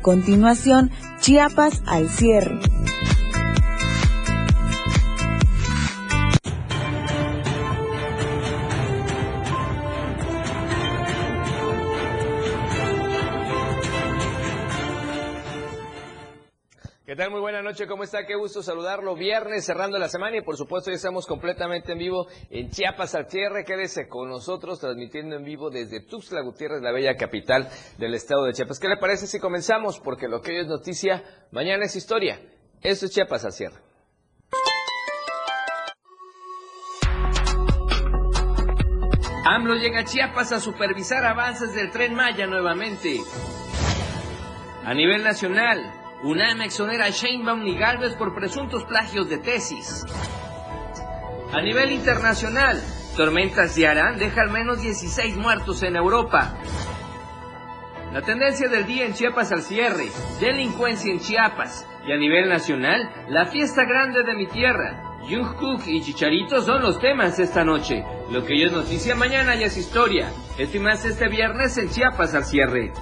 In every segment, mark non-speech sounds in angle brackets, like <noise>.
continuación, Chiapas al cierre. ¿Cómo está? Qué gusto saludarlo. Viernes cerrando la semana y por supuesto ya estamos completamente en vivo en Chiapas al cierre. Quédese con nosotros transmitiendo en vivo desde Tuxtla Gutiérrez, la bella capital del estado de Chiapas. ¿Qué le parece si comenzamos? Porque lo que hoy es noticia, mañana es historia. Esto es Chiapas al cierre. AMLO llega a Chiapas a supervisar avances del tren Maya nuevamente. A nivel nacional, UNAM exonera a Sheinbaum y Galvez por presuntos plagios de tesis. A nivel internacional, tormentas de Arán deja al menos 16 muertos en Europa. La tendencia del día en Chiapas al cierre, delincuencia en Chiapas. Y a nivel nacional, la fiesta grande de mi tierra. Jungkook y Chicharito son los temas esta noche. Lo que es noticia, mañana ya es historia. Esto y más este viernes en Chiapas al cierre.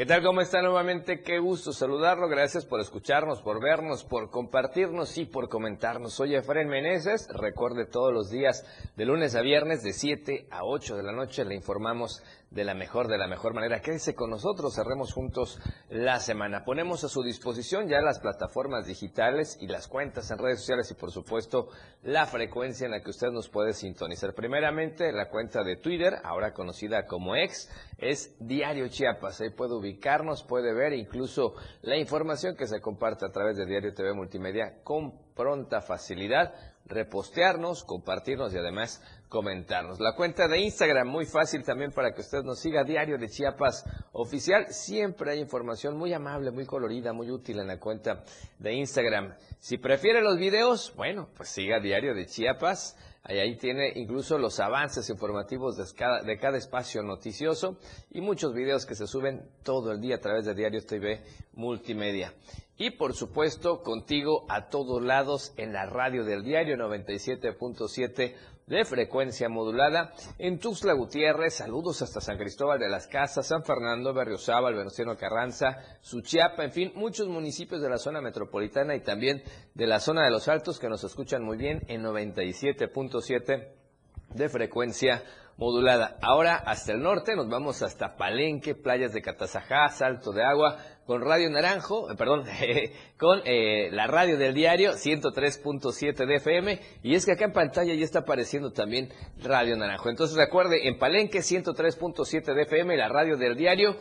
¿Qué tal? ¿Cómo está nuevamente? Qué gusto saludarlo. Gracias por escucharnos, por vernos, por compartirnos y por comentarnos. Soy Efraín Meneses. Recuerde todos los días, de lunes a viernes, de 7 a 8 de la noche, le informamos de la mejor, de la mejor manera. Quédese con nosotros, cerremos juntos la semana. Ponemos a su disposición ya las plataformas digitales y las cuentas en redes sociales y por supuesto la frecuencia en la que usted nos puede sintonizar. Primeramente la cuenta de Twitter, ahora conocida como X, es Diario Chiapas. Ahí puede ubicarnos, puede ver incluso la información que se comparte a través de Diario TV Multimedia con pronta facilidad repostearnos, compartirnos y además comentarnos. La cuenta de Instagram, muy fácil también para que usted nos siga, Diario de Chiapas Oficial. Siempre hay información muy amable, muy colorida, muy útil en la cuenta de Instagram. Si prefiere los videos, bueno, pues siga Diario de Chiapas. Ahí, ahí tiene incluso los avances informativos de cada, de cada espacio noticioso y muchos videos que se suben todo el día a través de Diario TV Multimedia. Y por supuesto, contigo a todos lados en la radio del diario 97.7 de frecuencia modulada. En Tuxtla Gutiérrez, saludos hasta San Cristóbal de las Casas, San Fernando, Berriozábal, Venustiano Carranza, Suchiapa, en fin, muchos municipios de la zona metropolitana y también de la zona de los Altos que nos escuchan muy bien en 97.7 de frecuencia modulada. Ahora hasta el norte, nos vamos hasta Palenque, playas de Catazajá, Salto de Agua, con Radio Naranjo, eh, perdón, <laughs> con eh, la radio del diario 103.7 de FM y es que acá en pantalla ya está apareciendo también Radio Naranjo. Entonces recuerde, en Palenque 103.7 de FM, la radio del diario,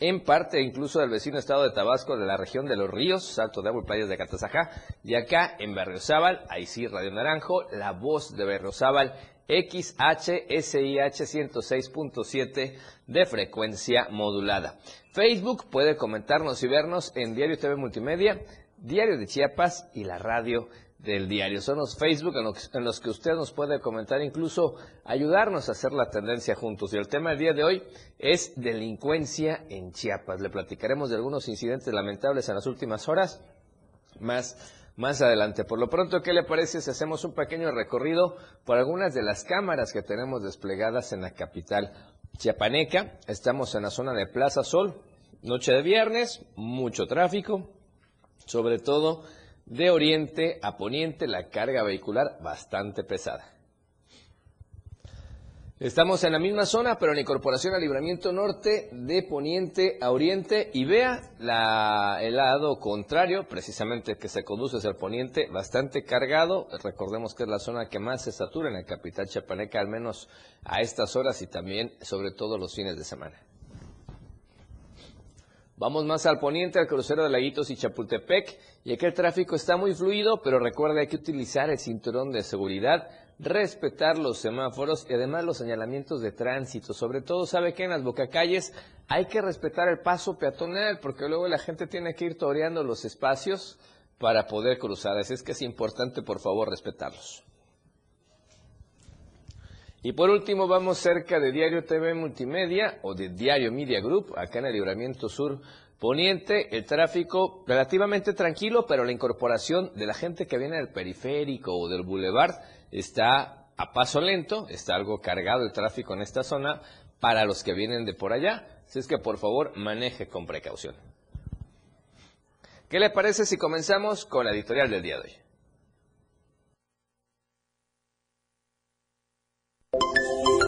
en parte incluso del vecino estado de Tabasco, de la región de Los Ríos, Salto de Agua y Playas de Catazajá, y acá en Berriozábal, ahí sí Radio Naranjo, la voz de Berriozábal XHSIH 106.7 de frecuencia modulada. Facebook puede comentarnos y vernos en Diario TV Multimedia, Diario de Chiapas y la radio del diario. Son los Facebook en los, que usted nos puede comentar, incluso ayudarnos a hacer la tendencia juntos. Y el tema del día de hoy es delincuencia en Chiapas. Le platicaremos de algunos incidentes lamentables en las últimas horas, más más adelante. Por lo pronto, ¿qué le parece si hacemos un pequeño recorrido por algunas de las cámaras que tenemos desplegadas en la capital chiapaneca? Estamos en la zona de Plaza Sol, noche de viernes, mucho tráfico, sobre todo de oriente a poniente, la carga vehicular bastante pesada. Estamos en la misma zona, pero en incorporación al libramiento norte de poniente a oriente y vea el lado contrario, precisamente que se conduce hacia el poniente, bastante cargado. Recordemos que es la zona que más se satura en la capital chapaneca, al menos a estas horas y también sobre todo los fines de semana. Vamos más al poniente, al crucero de Laguitos y Chapultepec, y aquí el tráfico está muy fluido, pero recuerde hay que utilizar el cinturón de seguridad respetar los semáforos y además los señalamientos de tránsito. Sobre todo, sabe que en las bocacalles hay que respetar el paso peatonal porque luego la gente tiene que ir toreando los espacios para poder cruzar. Así es que es importante, por favor, respetarlos. Y por último, vamos cerca de Diario TV Multimedia o de Diario Media Group, acá en el Libramiento Sur Poniente, el tráfico relativamente tranquilo, pero la incorporación de la gente que viene del periférico o del boulevard está a paso lento, está algo cargado el tráfico en esta zona para los que vienen de por allá. Así es que por favor maneje con precaución. ¿Qué le parece si comenzamos con la editorial del día de hoy?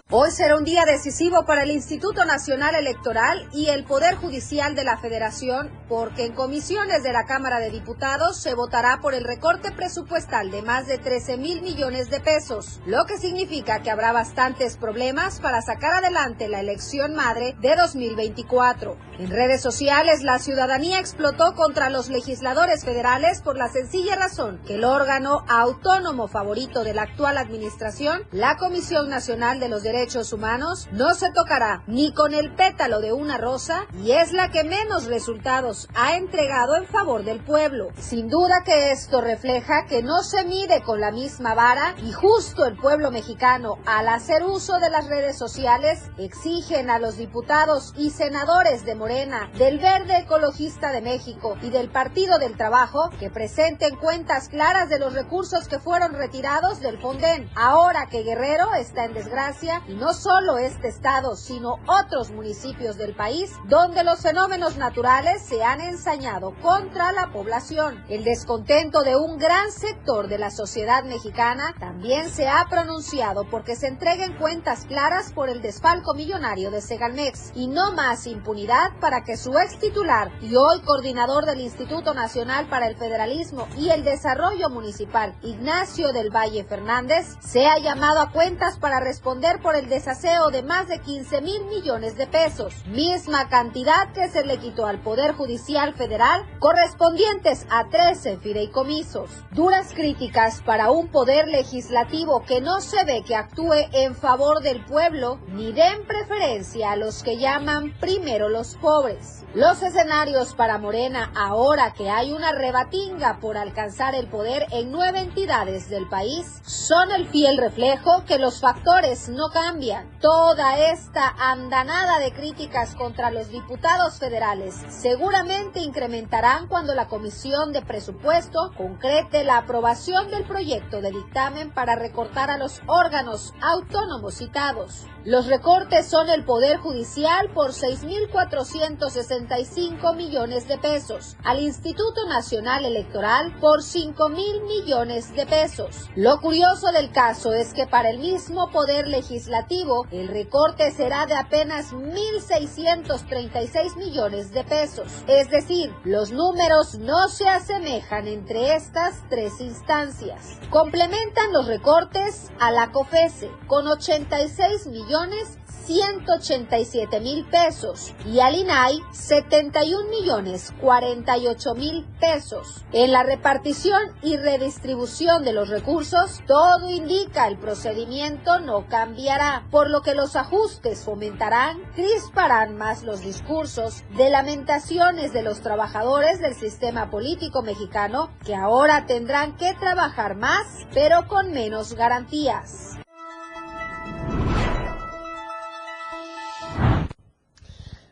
Hoy será un día decisivo para el Instituto Nacional Electoral y el Poder Judicial de la Federación porque en comisiones de la Cámara de Diputados se votará por el recorte presupuestal de más de 13 mil millones de pesos, lo que significa que habrá bastantes problemas para sacar adelante la elección madre de 2024. En redes sociales, la ciudadanía explotó contra los legisladores federales por la sencilla razón que el órgano autónomo favorito de la actual administración, la Comisión Nacional de los Derechos humanos no se tocará ni con el pétalo de una rosa y es la que menos resultados ha entregado en favor del pueblo. Sin duda que esto refleja que no se mide con la misma vara y justo el pueblo mexicano al hacer uso de las redes sociales exigen a los diputados y senadores de Morena, del Verde Ecologista de México y del Partido del Trabajo que presenten cuentas claras de los recursos que fueron retirados del Fonden. Ahora que Guerrero está en desgracia y no solo este estado, sino otros municipios del país, donde los fenómenos naturales se han ensañado contra la población. El descontento de un gran sector de la sociedad mexicana también se ha pronunciado porque se entreguen cuentas claras por el desfalco millonario de Segalmex y no más impunidad para que su ex titular y hoy coordinador del Instituto Nacional para el Federalismo y el Desarrollo Municipal, Ignacio del Valle Fernández, sea llamado a cuentas para responder por el desaseo de más de 15 mil millones de pesos, misma cantidad que se le quitó al Poder Judicial Federal correspondientes a 13 fideicomisos. Duras críticas para un poder legislativo que no se ve que actúe en favor del pueblo ni den preferencia a los que llaman primero los pobres. Los escenarios para Morena, ahora que hay una rebatinga por alcanzar el poder en nueve entidades del país, son el fiel reflejo que los factores no cambian. Toda esta andanada de críticas contra los diputados federales seguramente incrementarán cuando la Comisión de Presupuesto concrete la aprobación del proyecto de dictamen para recortar a los órganos autónomos citados. Los recortes son el Poder Judicial por 6.465 millones de pesos, al Instituto Nacional Electoral por 5 mil millones de pesos. Lo curioso del caso es que para el mismo Poder Legislativo el recorte será de apenas 1.636 millones de pesos. Es decir, los números no se asemejan entre estas tres instancias. Complementan los recortes a la COFESE con 86 millones 187 mil pesos y al INAI 71 millones 48 mil pesos. En la repartición y redistribución de los recursos, todo indica el procedimiento no cambiará, por lo que los ajustes fomentarán, crisparán más los discursos de lamentaciones de los trabajadores del sistema político mexicano que ahora tendrán que trabajar más, pero con menos garantías.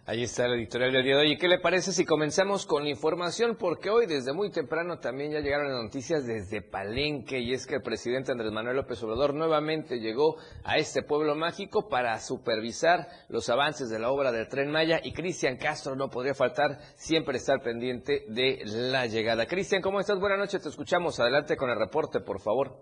Ahí está el editorial del día de hoy. ¿Y qué le parece si comenzamos con la información? Porque hoy desde muy temprano también ya llegaron las noticias desde Palenque y es que el presidente Andrés Manuel López Obrador nuevamente llegó a este pueblo mágico para supervisar los avances de la obra del Tren Maya y Cristian Castro no podría faltar siempre estar pendiente de la llegada. Cristian, ¿cómo estás? Buenas noches, te escuchamos. Adelante con el reporte, por favor.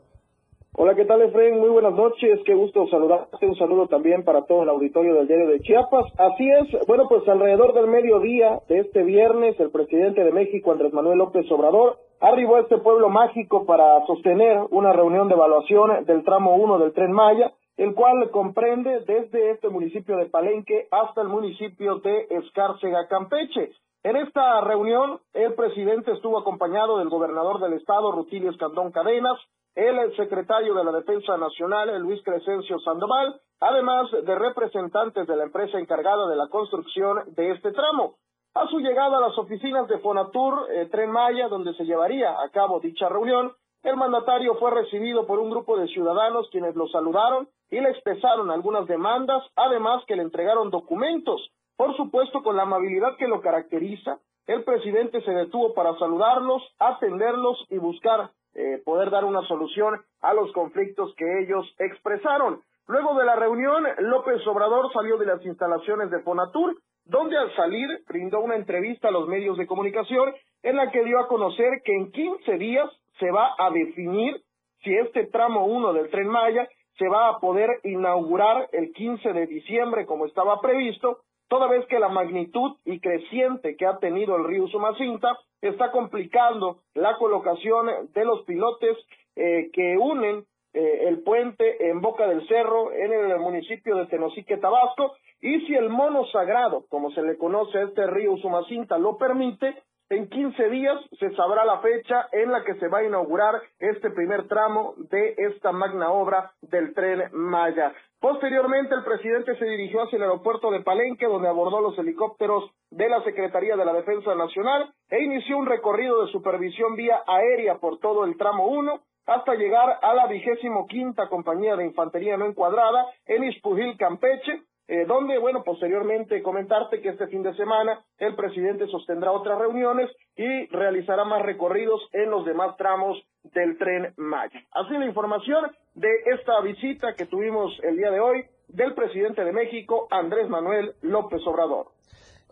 Hola, ¿qué tal, Efraín? Muy buenas noches. Qué gusto saludarte. Un saludo también para todo el auditorio del diario de Chiapas. Así es, bueno, pues alrededor del mediodía de este viernes, el presidente de México, Andrés Manuel López Obrador, arribó a este pueblo mágico para sostener una reunión de evaluación del tramo 1 del Tren Maya, el cual comprende desde este municipio de Palenque hasta el municipio de Escárcega, Campeche. En esta reunión, el presidente estuvo acompañado del gobernador del estado, Rutilio Escandón Cadenas, el secretario de la Defensa Nacional, Luis Crescencio Sandoval, además de representantes de la empresa encargada de la construcción de este tramo. A su llegada a las oficinas de Fonatur, eh, Tren Maya, donde se llevaría a cabo dicha reunión, el mandatario fue recibido por un grupo de ciudadanos quienes lo saludaron y le expresaron algunas demandas, además que le entregaron documentos, por supuesto con la amabilidad que lo caracteriza, el presidente se detuvo para saludarlos, atenderlos y buscar eh, poder dar una solución a los conflictos que ellos expresaron. Luego de la reunión, López Obrador salió de las instalaciones de Fonatur, donde al salir brindó una entrevista a los medios de comunicación en la que dio a conocer que en 15 días se va a definir si este tramo 1 del tren Maya se va a poder inaugurar el 15 de diciembre como estaba previsto, toda vez que la magnitud y creciente que ha tenido el río Sumacinta está complicando la colocación de los pilotes eh, que unen eh, el puente en Boca del Cerro, en el municipio de Tenosique, Tabasco, y si el mono sagrado, como se le conoce a este río Sumacinta, lo permite, en 15 días se sabrá la fecha en la que se va a inaugurar este primer tramo de esta magna obra del tren Maya. Posteriormente, el presidente se dirigió hacia el aeropuerto de Palenque, donde abordó los helicópteros de la Secretaría de la Defensa Nacional e inició un recorrido de supervisión vía aérea por todo el tramo 1 hasta llegar a la vigésimo quinta compañía de infantería no encuadrada en Ispujil, Campeche, eh, donde, bueno, posteriormente comentarte que este fin de semana el presidente sostendrá otras reuniones y realizará más recorridos en los demás tramos del tren Maya. Así la información de esta visita que tuvimos el día de hoy del presidente de México, Andrés Manuel López Obrador.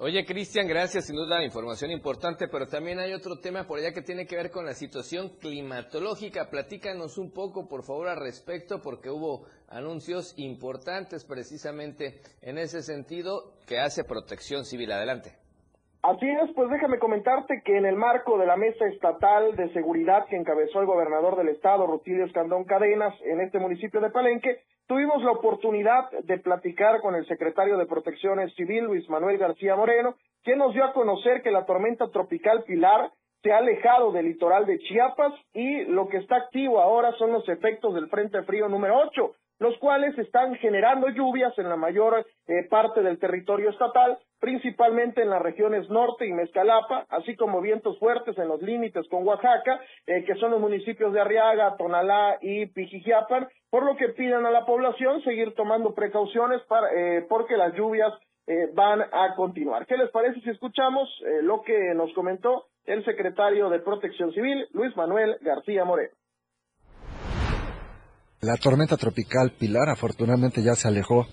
Oye, Cristian, gracias, sin duda, información importante, pero también hay otro tema por allá que tiene que ver con la situación climatológica. Platícanos un poco, por favor, al respecto, porque hubo anuncios importantes precisamente en ese sentido que hace Protección Civil. Adelante. Así es, pues déjame comentarte que en el marco de la Mesa Estatal de Seguridad que encabezó el gobernador del estado, Rutilio Escandón Cadenas, en este municipio de Palenque, tuvimos la oportunidad de platicar con el secretario de Protección Civil, Luis Manuel García Moreno, quien nos dio a conocer que la tormenta tropical Pilar se ha alejado del litoral de Chiapas y lo que está activo ahora son los efectos del Frente Frío número 8, los cuales están generando lluvias en la mayor eh, parte del territorio estatal, principalmente en las regiones norte y Mezcalapa, así como vientos fuertes en los límites con Oaxaca, eh, que son los municipios de Arriaga, Tonalá y Pijijiapan, por lo que piden a la población seguir tomando precauciones para, eh, porque las lluvias van a continuar. ¿Qué les parece si escuchamos lo que nos comentó el secretario de Protección Civil, Luis Manuel García Moreno? La tormenta tropical Pilar afortunadamente ya se alejó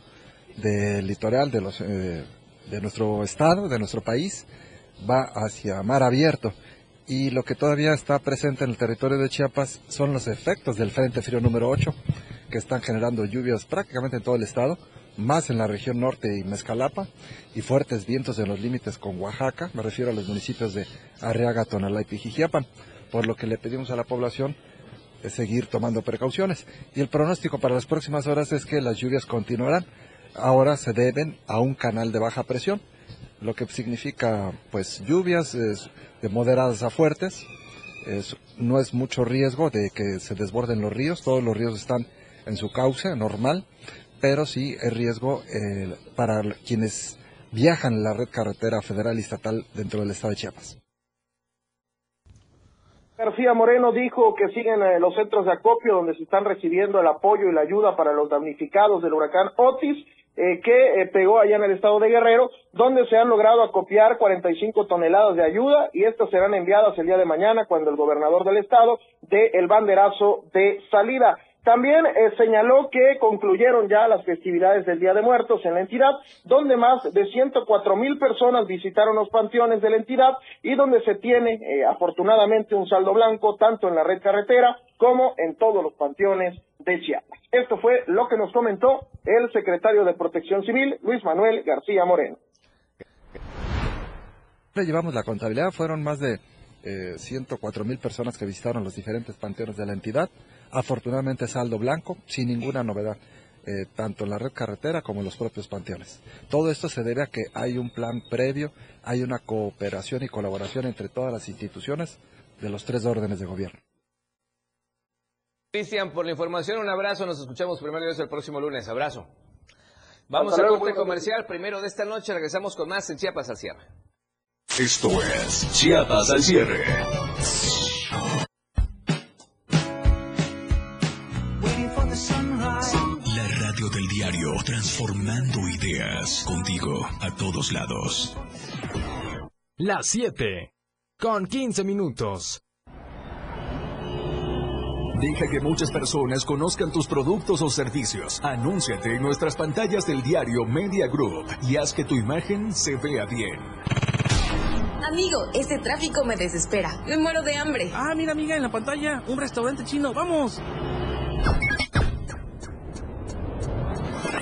del litoral de, los, eh, de nuestro estado, de nuestro país, va hacia mar abierto. Y lo que todavía está presente en el territorio de Chiapas son los efectos del Frente Frío número 8 que están generando lluvias prácticamente en todo el estado, más en la región norte y Mezcalapa y fuertes vientos en los límites con Oaxaca, me refiero a los municipios de Arriaga, Tonalá y Pijijiapan, por lo que le pedimos a la población seguir tomando precauciones. Y el pronóstico para las próximas horas es que las lluvias continuarán. Ahora se deben a un canal de baja presión, lo que significa pues lluvias de moderadas a fuertes. no es mucho riesgo de que se desborden los ríos, todos los ríos están en su cauce normal, pero sí es riesgo eh, para quienes viajan la red carretera federal y estatal dentro del estado de Chiapas. García Moreno dijo que siguen eh, los centros de acopio donde se están recibiendo el apoyo y la ayuda para los damnificados del huracán Otis, eh, que eh, pegó allá en el estado de Guerrero, donde se han logrado acopiar 45 toneladas de ayuda y estas serán enviadas el día de mañana cuando el gobernador del estado dé el banderazo de salida. También eh, señaló que concluyeron ya las festividades del Día de Muertos en la entidad, donde más de 104 mil personas visitaron los panteones de la entidad y donde se tiene eh, afortunadamente un saldo blanco tanto en la red carretera como en todos los panteones de Chiapas. Esto fue lo que nos comentó el secretario de Protección Civil, Luis Manuel García Moreno. Llevamos la contabilidad, fueron más de 104 eh, mil personas que visitaron los diferentes panteones de la entidad. Afortunadamente saldo blanco, sin ninguna novedad. Eh, tanto en la red carretera como en los propios panteones. Todo esto se debe a que hay un plan previo, hay una cooperación y colaboración entre todas las instituciones de los tres órdenes de gobierno. Cristian, por la información, un abrazo, nos escuchamos primero y el próximo lunes, abrazo. Vamos al corte comercial, primero de esta noche, regresamos con más en Chiapas al cierre. Esto es Chiapas al cierre. Diario, transformando ideas contigo a todos lados. Las 7. Con 15 minutos. Deja que muchas personas conozcan tus productos o servicios. Anúnciate en nuestras pantallas del diario Media Group y haz que tu imagen se vea bien. Amigo, este tráfico me desespera. Me muero de hambre. Ah, mira, amiga, en la pantalla, un restaurante chino. ¡Vamos!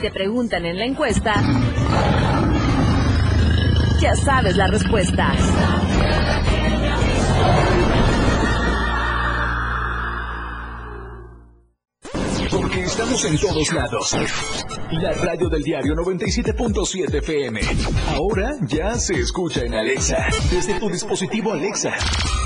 Te preguntan en la encuesta, ya sabes la respuesta. Porque estamos en todos lados. La radio del diario 97.7 FM. Ahora ya se escucha en Alexa. Desde tu dispositivo Alexa.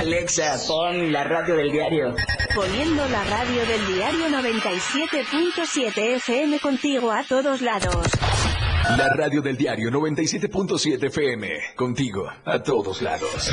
Alexa, pon la radio del diario. Poniendo la radio del diario 97.7 FM contigo a todos lados. La radio del diario 97.7 FM. Contigo, a todos lados.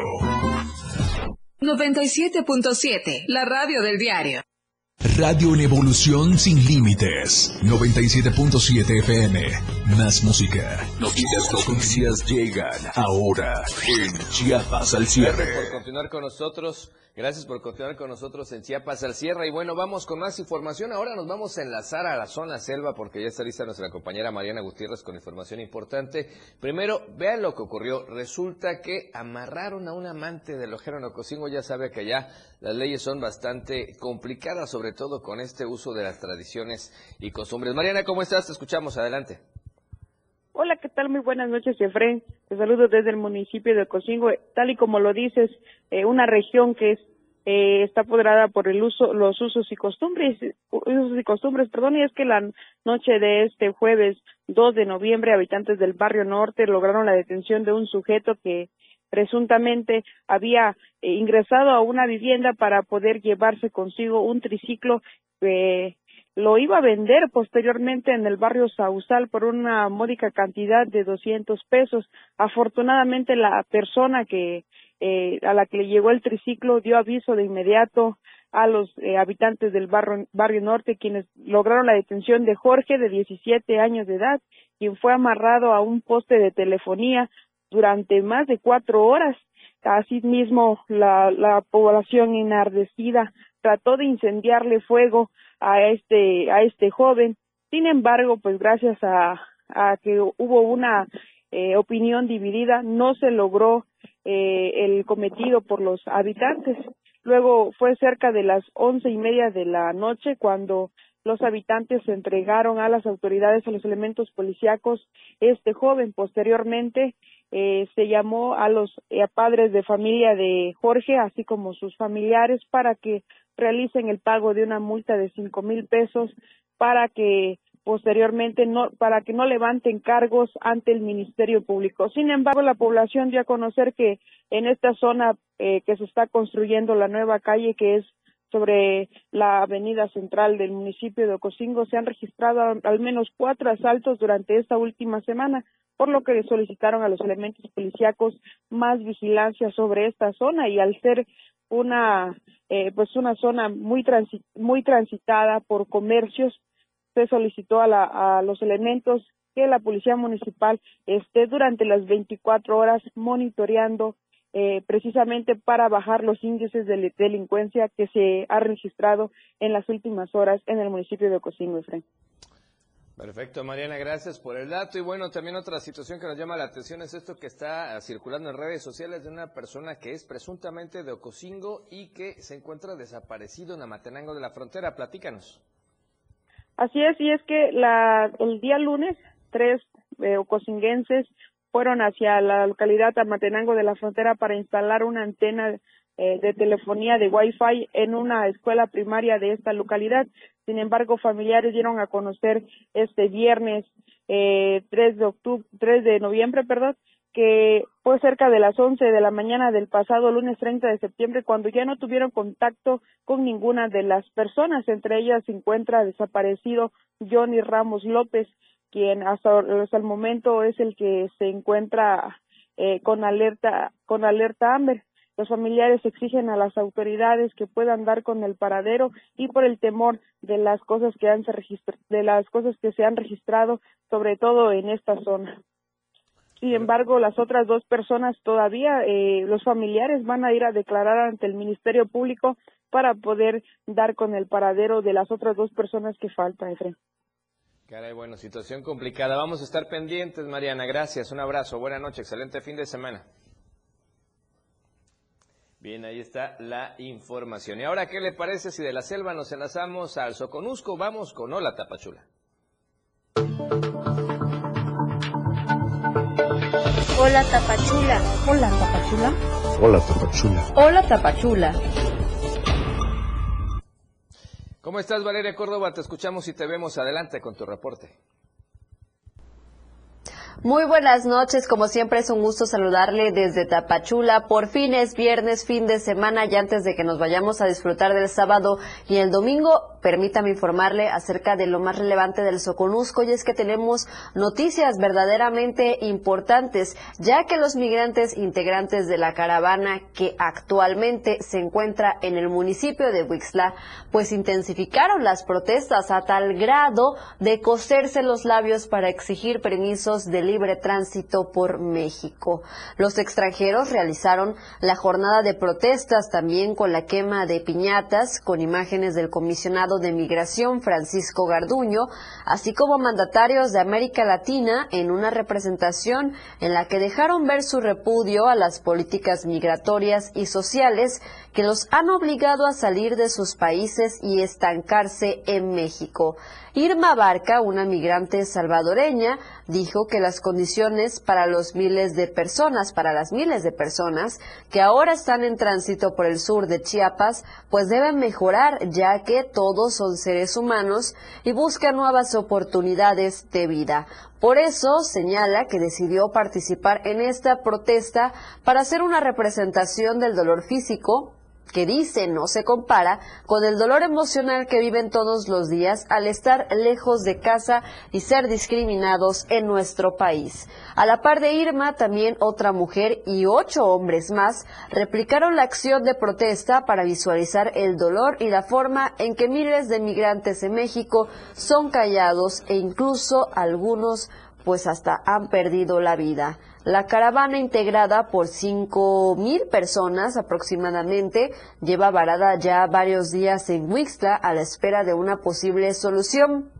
97.7, la radio del diario. Radio en evolución sin límites. 97.7 FM. Más música. Noticias, noticias llegan ahora en Chiapas al cierre. Gracias por continuar con nosotros. Gracias por continuar con nosotros en Chiapas al cierre. Y bueno, vamos con más información. Ahora nos vamos a enlazar a la zona selva porque ya está lista nuestra compañera Mariana Gutiérrez con información importante. Primero, vean lo que ocurrió. Resulta que amarraron a un amante del ojero Nococingo. Ya sabe que allá las leyes son bastante complicadas, sobre todo con este uso de las tradiciones y costumbres. Mariana, ¿cómo estás? Te escuchamos. Adelante. Hola, ¿qué tal? Muy buenas noches, Efren. Te saludo desde el municipio de Cocingo. Tal y como lo dices, eh, una región que es, eh, está apoderada por el uso, los usos y costumbres, usos y costumbres, perdón, y es que la noche de este jueves 2 de noviembre, habitantes del barrio norte lograron la detención de un sujeto que presuntamente había eh, ingresado a una vivienda para poder llevarse consigo un triciclo eh, lo iba a vender posteriormente en el barrio Sausal por una módica cantidad de 200 pesos. Afortunadamente la persona que eh, a la que le llegó el triciclo dio aviso de inmediato a los eh, habitantes del barrio, barrio norte quienes lograron la detención de Jorge de 17 años de edad quien fue amarrado a un poste de telefonía durante más de cuatro horas. Asimismo, la, la población enardecida trató de incendiarle fuego a este a este joven. Sin embargo, pues gracias a, a que hubo una eh, opinión dividida, no se logró eh, el cometido por los habitantes. Luego fue cerca de las once y media de la noche cuando los habitantes entregaron a las autoridades, a los elementos policíacos, este joven. Posteriormente eh, se llamó a los eh, padres de familia de Jorge, así como sus familiares, para que realicen el pago de una multa de cinco mil pesos para que posteriormente no para que no levanten cargos ante el Ministerio Público. Sin embargo, la población dio a conocer que en esta zona eh, que se está construyendo la nueva calle que es sobre la avenida central del municipio de Ocosingo se han registrado al menos cuatro asaltos durante esta última semana, por lo que solicitaron a los elementos policíacos más vigilancia sobre esta zona y al ser una eh, pues una zona muy muy transitada por comercios se solicitó a, la, a los elementos que la policía municipal esté durante las 24 horas monitoreando eh, precisamente para bajar los índices de delincuencia que se ha registrado en las últimas horas en el municipio de Ocosingo, Efraín. Perfecto, Mariana, gracias por el dato. Y bueno, también otra situación que nos llama la atención es esto que está circulando en redes sociales de una persona que es presuntamente de Ocosingo y que se encuentra desaparecido en Amatenango de la Frontera. Platícanos. Así es, y es que la, el día lunes tres eh, ocosinguenses fueron hacia la localidad Amatenango de la Frontera para instalar una antena eh, de telefonía de Wi-Fi en una escuela primaria de esta localidad. Sin embargo, familiares dieron a conocer este viernes eh, 3 de octubre, 3 de noviembre, perdón, que fue cerca de las 11 de la mañana del pasado lunes 30 de septiembre cuando ya no tuvieron contacto con ninguna de las personas. Entre ellas se encuentra desaparecido Johnny Ramos López, quien hasta, el momento es el que se encuentra eh, con alerta con alerta Amber. Los familiares exigen a las autoridades que puedan dar con el paradero y por el temor de las cosas que han se de las cosas que se han registrado, sobre todo en esta zona. Sin embargo, las otras dos personas todavía, eh, los familiares van a ir a declarar ante el Ministerio Público para poder dar con el paradero de las otras dos personas que faltan, Efraín. Caray, bueno, situación complicada. Vamos a estar pendientes, Mariana. Gracias, un abrazo, buena noche, excelente fin de semana. Bien, ahí está la información. Y ahora, ¿qué le parece si de la selva nos enlazamos al Soconusco? Vamos con Hola Tapachula. Hola Tapachula. Hola Tapachula. Hola Tapachula. Hola Tapachula. ¿Cómo estás, Valeria Córdoba? Te escuchamos y te vemos. Adelante con tu reporte. Muy buenas noches, como siempre es un gusto saludarle desde Tapachula. Por fin es viernes, fin de semana y antes de que nos vayamos a disfrutar del sábado y el domingo, permítame informarle acerca de lo más relevante del Soconusco y es que tenemos noticias verdaderamente importantes, ya que los migrantes integrantes de la caravana que actualmente se encuentra en el municipio de Huixla, pues intensificaron las protestas a tal grado de coserse los labios para exigir permisos de libre tránsito por México. Los extranjeros realizaron la jornada de protestas también con la quema de piñatas con imágenes del comisionado de Migración Francisco Garduño, así como mandatarios de América Latina en una representación en la que dejaron ver su repudio a las políticas migratorias y sociales que los han obligado a salir de sus países y estancarse en México. Irma Barca, una migrante salvadoreña, dijo que las condiciones para los miles de personas, para las miles de personas que ahora están en tránsito por el sur de Chiapas, pues deben mejorar ya que todos son seres humanos y buscan nuevas oportunidades de vida. Por eso señala que decidió participar en esta protesta para hacer una representación del dolor físico, que dice no se compara con el dolor emocional que viven todos los días al estar lejos de casa y ser discriminados en nuestro país. A la par de Irma, también otra mujer y ocho hombres más replicaron la acción de protesta para visualizar el dolor y la forma en que miles de migrantes en México son callados e incluso algunos pues hasta han perdido la vida. La caravana, integrada por cinco mil personas aproximadamente, lleva varada ya varios días en Huixla a la espera de una posible solución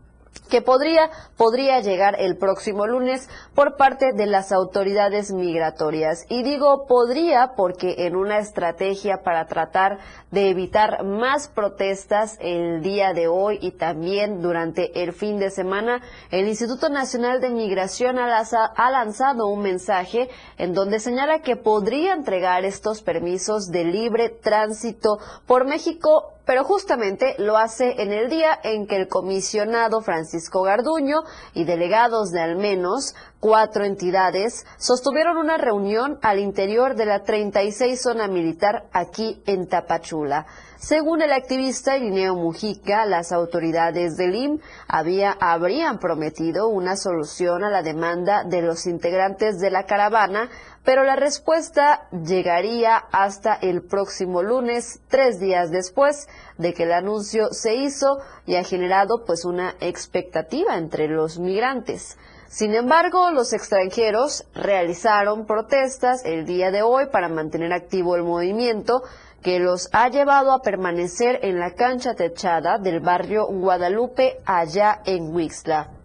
que podría, podría llegar el próximo lunes por parte de las autoridades migratorias. Y digo podría porque en una estrategia para tratar de evitar más protestas el día de hoy y también durante el fin de semana, el Instituto Nacional de Migración ha lanzado un mensaje en donde señala que podría entregar estos permisos de libre tránsito por México pero justamente lo hace en el día en que el comisionado Francisco Garduño y delegados de al menos cuatro entidades sostuvieron una reunión al interior de la 36 zona militar aquí en Tapachula. Según el activista Irineo Mujica, las autoridades del IM había, habrían prometido una solución a la demanda de los integrantes de la caravana, pero la respuesta llegaría hasta el próximo lunes, tres días después de que el anuncio se hizo y ha generado pues una expectativa entre los migrantes. Sin embargo, los extranjeros realizaron protestas el día de hoy para mantener activo el movimiento que los ha llevado a permanecer en la cancha techada del barrio Guadalupe allá en Huixla.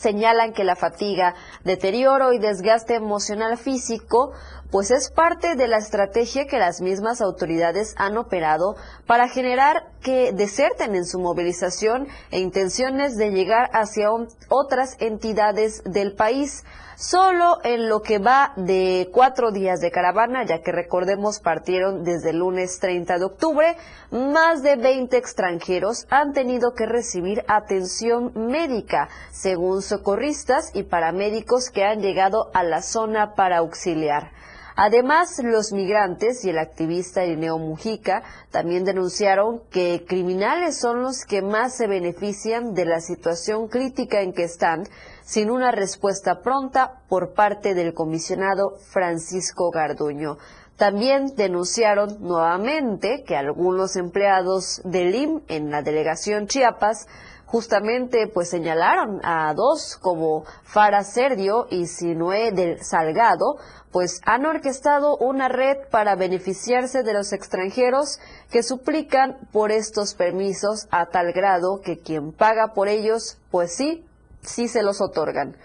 Señalan que la fatiga, deterioro y desgaste emocional físico pues es parte de la estrategia que las mismas autoridades han operado para generar que deserten en su movilización e intenciones de llegar hacia otras entidades del país. Solo en lo que va de cuatro días de caravana, ya que recordemos partieron desde el lunes 30 de octubre, más de 20 extranjeros han tenido que recibir atención médica, según socorristas y paramédicos que han llegado a la zona para auxiliar. Además, los migrantes y el activista Irineo Mujica también denunciaron que criminales son los que más se benefician de la situación crítica en que están, sin una respuesta pronta por parte del comisionado Francisco Garduño. También denunciaron nuevamente que algunos empleados del IM en la delegación Chiapas justamente pues señalaron a dos como Fara Serdio y Sinué del Salgado pues han orquestado una red para beneficiarse de los extranjeros que suplican por estos permisos a tal grado que quien paga por ellos, pues sí, sí se los otorgan.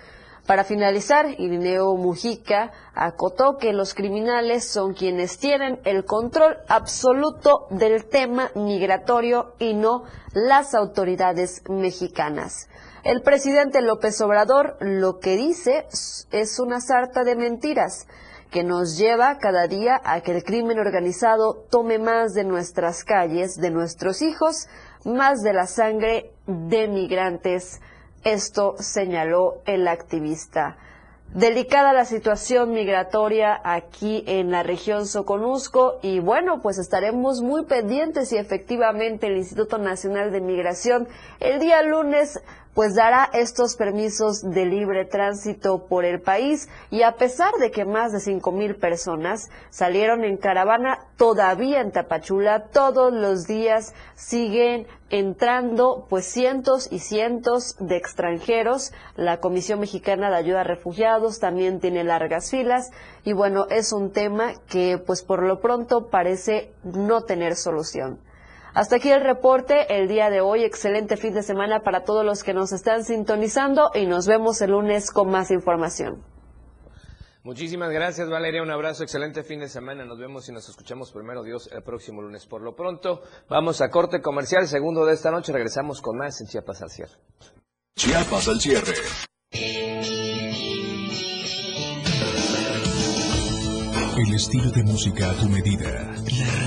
Para finalizar, Irineo Mujica acotó que los criminales son quienes tienen el control absoluto del tema migratorio y no las autoridades mexicanas. El presidente López Obrador lo que dice es una sarta de mentiras que nos lleva cada día a que el crimen organizado tome más de nuestras calles, de nuestros hijos, más de la sangre de migrantes. Esto señaló el activista. Delicada la situación migratoria aquí en la región Soconusco y bueno, pues estaremos muy pendientes si efectivamente el Instituto Nacional de Migración el día lunes pues dará estos permisos de libre tránsito por el país y a pesar de que más de cinco mil personas salieron en caravana, todavía en Tapachula todos los días siguen entrando pues cientos y cientos de extranjeros. La Comisión Mexicana de Ayuda a Refugiados también tiene largas filas y bueno, es un tema que pues por lo pronto parece no tener solución. Hasta aquí el reporte el día de hoy. Excelente fin de semana para todos los que nos están sintonizando y nos vemos el lunes con más información. Muchísimas gracias Valeria, un abrazo, excelente fin de semana, nos vemos y nos escuchamos primero Dios el próximo lunes. Por lo pronto, vamos a corte comercial, segundo de esta noche, regresamos con más en Chiapas al cierre. Chiapas al cierre. El estilo de música a tu medida.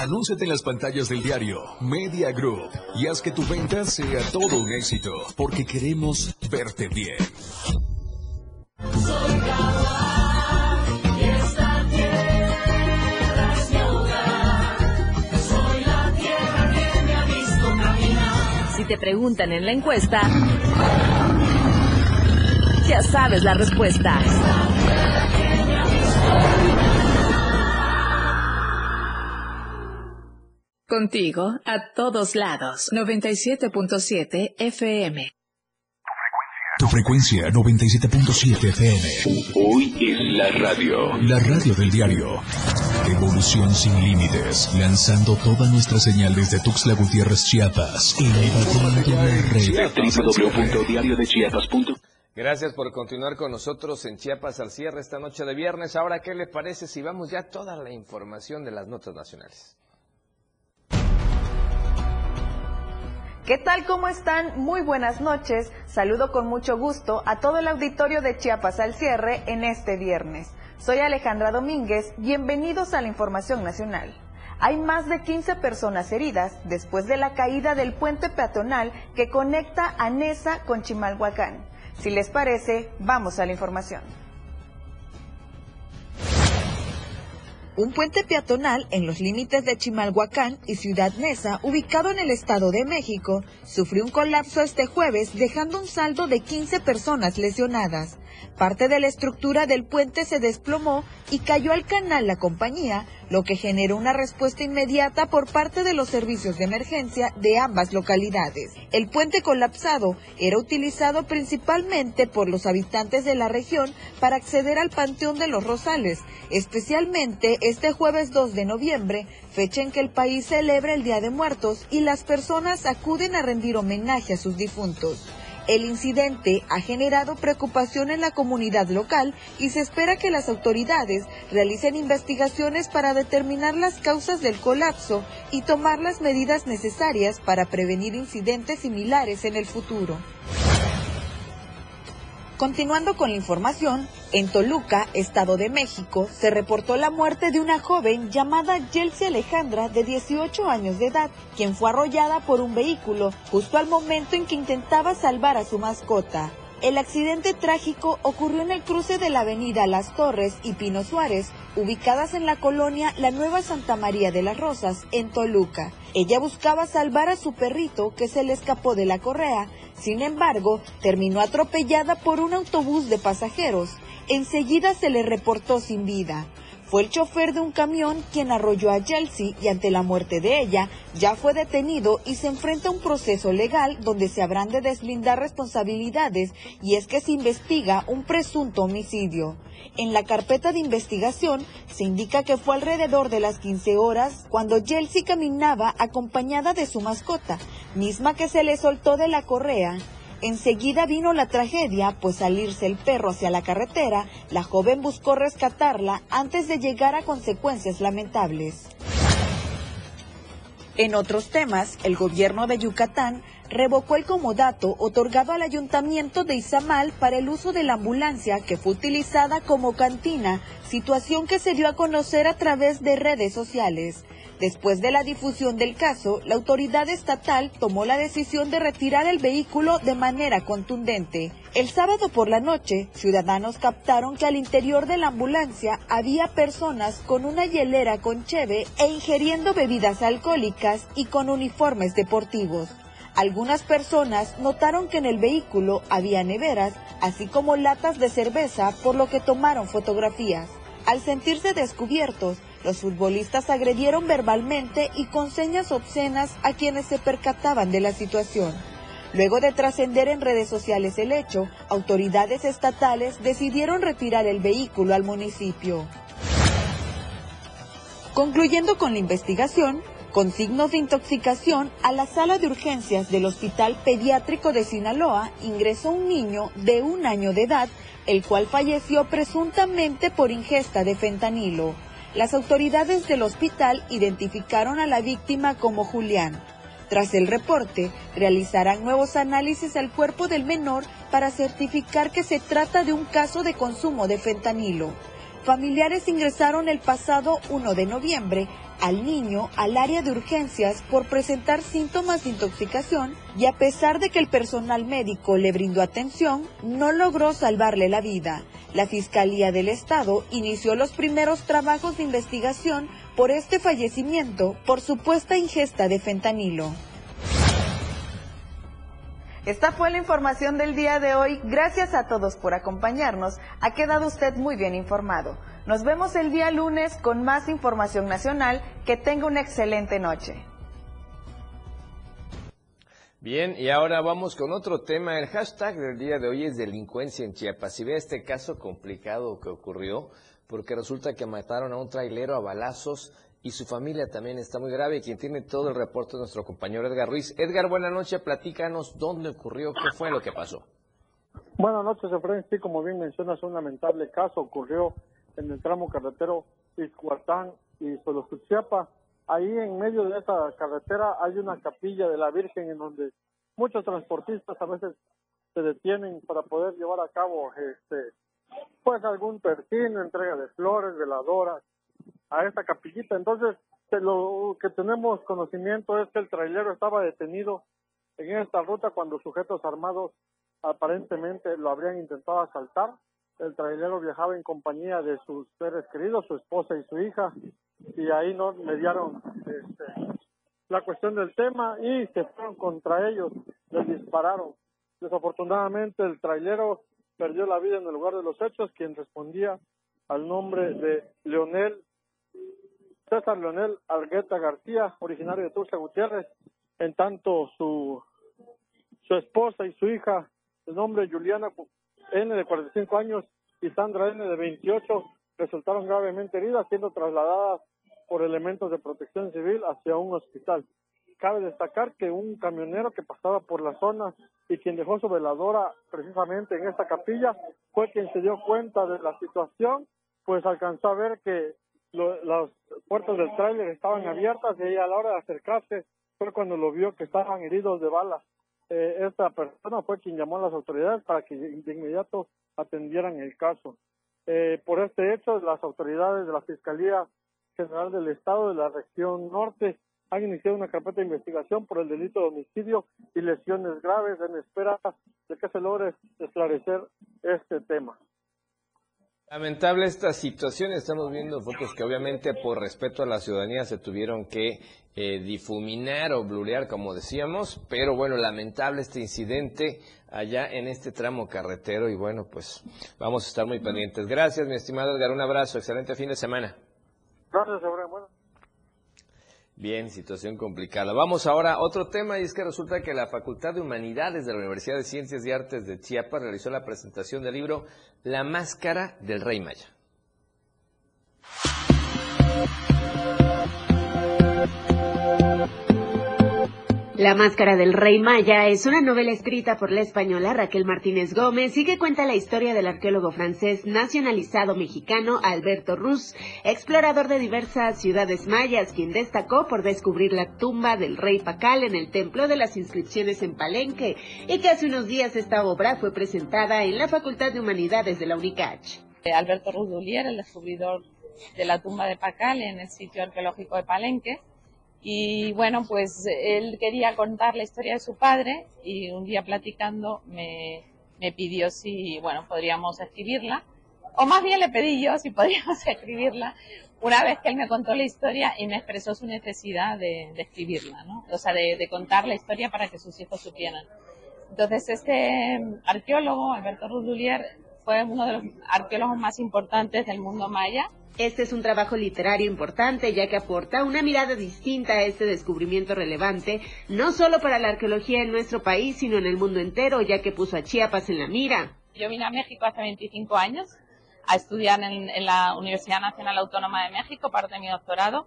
Anúnciate en las pantallas del diario Media Group y haz que tu venta sea todo un éxito, porque queremos verte bien. Soy y esta tierra es mi hogar. Soy la tierra que me ha visto caminar. Si te preguntan en la encuesta, ya sabes la respuesta. Contigo a todos lados. 97.7 FM. Tu frecuencia 97.7 FM. Hoy es la radio. La radio del diario. Evolución sin límites. Lanzando toda nuestra señal desde Tuxtla Gutiérrez, Chiapas. Red. www.diariodechiapas.com Gracias por continuar con nosotros en Chiapas al cierre esta noche de viernes. Ahora, ¿qué le parece si vamos ya a toda la información de las notas nacionales? ¿Qué tal? ¿Cómo están? Muy buenas noches. Saludo con mucho gusto a todo el auditorio de Chiapas al cierre en este viernes. Soy Alejandra Domínguez. Bienvenidos a la Información Nacional. Hay más de 15 personas heridas después de la caída del puente peatonal que conecta a Nesa con Chimalhuacán. Si les parece, vamos a la información. Un puente peatonal en los límites de Chimalhuacán y Ciudad Neza, ubicado en el Estado de México, sufrió un colapso este jueves, dejando un saldo de 15 personas lesionadas. Parte de la estructura del puente se desplomó y cayó al canal La Compañía, lo que generó una respuesta inmediata por parte de los servicios de emergencia de ambas localidades. El puente colapsado era utilizado principalmente por los habitantes de la región para acceder al Panteón de los Rosales, especialmente este jueves 2 de noviembre, fecha en que el país celebra el Día de Muertos y las personas acuden a rendir homenaje a sus difuntos. El incidente ha generado preocupación en la comunidad local y se espera que las autoridades realicen investigaciones para determinar las causas del colapso y tomar las medidas necesarias para prevenir incidentes similares en el futuro. Continuando con la información, en Toluca, Estado de México, se reportó la muerte de una joven llamada Yelsi Alejandra de 18 años de edad, quien fue arrollada por un vehículo justo al momento en que intentaba salvar a su mascota. El accidente trágico ocurrió en el cruce de la avenida Las Torres y Pino Suárez, ubicadas en la colonia La Nueva Santa María de las Rosas, en Toluca. Ella buscaba salvar a su perrito que se le escapó de la correa, sin embargo, terminó atropellada por un autobús de pasajeros. Enseguida se le reportó sin vida. Fue el chofer de un camión quien arrolló a Chelsea y ante la muerte de ella ya fue detenido y se enfrenta a un proceso legal donde se habrán de deslindar responsabilidades y es que se investiga un presunto homicidio. En la carpeta de investigación se indica que fue alrededor de las 15 horas cuando Chelsea caminaba acompañada de su mascota, misma que se le soltó de la correa Enseguida vino la tragedia, pues al irse el perro hacia la carretera, la joven buscó rescatarla antes de llegar a consecuencias lamentables. En otros temas, el gobierno de Yucatán revocó el comodato otorgado al ayuntamiento de Izamal para el uso de la ambulancia que fue utilizada como cantina, situación que se dio a conocer a través de redes sociales. Después de la difusión del caso, la autoridad estatal tomó la decisión de retirar el vehículo de manera contundente. El sábado por la noche, ciudadanos captaron que al interior de la ambulancia había personas con una hielera con cheve e ingiriendo bebidas alcohólicas y con uniformes deportivos. Algunas personas notaron que en el vehículo había neveras, así como latas de cerveza, por lo que tomaron fotografías. Al sentirse descubiertos, los futbolistas agredieron verbalmente y con señas obscenas a quienes se percataban de la situación. Luego de trascender en redes sociales el hecho, autoridades estatales decidieron retirar el vehículo al municipio. Concluyendo con la investigación, con signos de intoxicación, a la sala de urgencias del Hospital Pediátrico de Sinaloa ingresó un niño de un año de edad, el cual falleció presuntamente por ingesta de fentanilo. Las autoridades del hospital identificaron a la víctima como Julián. Tras el reporte, realizarán nuevos análisis al cuerpo del menor para certificar que se trata de un caso de consumo de fentanilo. Familiares ingresaron el pasado 1 de noviembre al niño al área de urgencias por presentar síntomas de intoxicación y a pesar de que el personal médico le brindó atención, no logró salvarle la vida. La Fiscalía del Estado inició los primeros trabajos de investigación por este fallecimiento por supuesta ingesta de fentanilo. Esta fue la información del día de hoy. Gracias a todos por acompañarnos. Ha quedado usted muy bien informado. Nos vemos el día lunes con más información nacional. Que tenga una excelente noche. Bien, y ahora vamos con otro tema. El hashtag del día de hoy es delincuencia en Chiapas. Si ve este caso complicado que ocurrió, porque resulta que mataron a un trailero a balazos y su familia también está muy grave. Quien tiene todo el reporte es nuestro compañero Edgar Ruiz. Edgar, buenas noches. Platícanos dónde ocurrió, qué fue lo que pasó. Buenas noches, Efraín. Sí, como bien mencionas, un lamentable caso ocurrió en el tramo carretero Izcuartán y Solosuchiapa. Ahí en medio de esa carretera hay una capilla de la Virgen en donde muchos transportistas a veces se detienen para poder llevar a cabo este pues algún persino, entrega de flores, veladoras a esta capillita. Entonces, lo que tenemos conocimiento es que el trailero estaba detenido en esta ruta cuando sujetos armados aparentemente lo habrían intentado asaltar. El trailero viajaba en compañía de sus seres queridos, su esposa y su hija, y ahí no mediaron este, la cuestión del tema y se fueron contra ellos, les dispararon. Desafortunadamente el trailero perdió la vida en el lugar de los hechos, quien respondía al nombre de Leonel César Leonel Argueta García, originario de Tuxtla Gutiérrez, en tanto su su esposa y su hija, de nombre Juliana N de 45 años y Sandra N de 28, resultaron gravemente heridas, siendo trasladadas por elementos de protección civil hacia un hospital. Cabe destacar que un camionero que pasaba por la zona y quien dejó su veladora precisamente en esta capilla fue quien se dio cuenta de la situación, pues alcanzó a ver que lo- las puertas del tráiler estaban abiertas y a la hora de acercarse fue cuando lo vio que estaban heridos de balas. Eh, esta persona fue quien llamó a las autoridades para que de inmediato atendieran el caso. Eh, por este hecho, las autoridades de la Fiscalía General del Estado de la región norte han iniciado una carpeta de investigación por el delito de homicidio y lesiones graves en espera de que se logre esclarecer este tema. Lamentable esta situación, estamos viendo fotos que obviamente por respeto a la ciudadanía se tuvieron que eh, difuminar o blurear como decíamos, pero bueno, lamentable este incidente allá en este tramo carretero y bueno, pues vamos a estar muy pendientes. Gracias, mi estimado Edgar, un abrazo, excelente fin de semana. Gracias, Efraín. Bien, situación complicada. Vamos ahora a otro tema y es que resulta que la Facultad de Humanidades de la Universidad de Ciencias y Artes de Chiapas realizó la presentación del libro La Máscara del Rey Maya. La Máscara del Rey Maya es una novela escrita por la española Raquel Martínez Gómez y que cuenta la historia del arqueólogo francés nacionalizado mexicano Alberto Ruz, explorador de diversas ciudades mayas, quien destacó por descubrir la tumba del rey Pacal en el Templo de las Inscripciones en Palenque y que hace unos días esta obra fue presentada en la Facultad de Humanidades de la UNICACH. Alberto Ruz Dulier, el descubridor de la tumba de Pacal en el sitio arqueológico de Palenque. Y bueno, pues él quería contar la historia de su padre y un día platicando me, me pidió si, bueno, podríamos escribirla. O más bien le pedí yo si podríamos <laughs> escribirla una vez que él me contó la historia y me expresó su necesidad de, escribirla, ¿no? O sea, de, de contar la historia para que sus hijos supieran. Entonces, este arqueólogo, Alberto Rudulier, fue uno de los arqueólogos más importantes del mundo maya. Este es un trabajo literario importante ya que aporta una mirada distinta a este descubrimiento relevante, no solo para la arqueología en nuestro país, sino en el mundo entero, ya que puso a Chiapas en la mira. Yo vine a México hace 25 años a estudiar en, la Universidad Nacional Autónoma de México, parte de mi doctorado,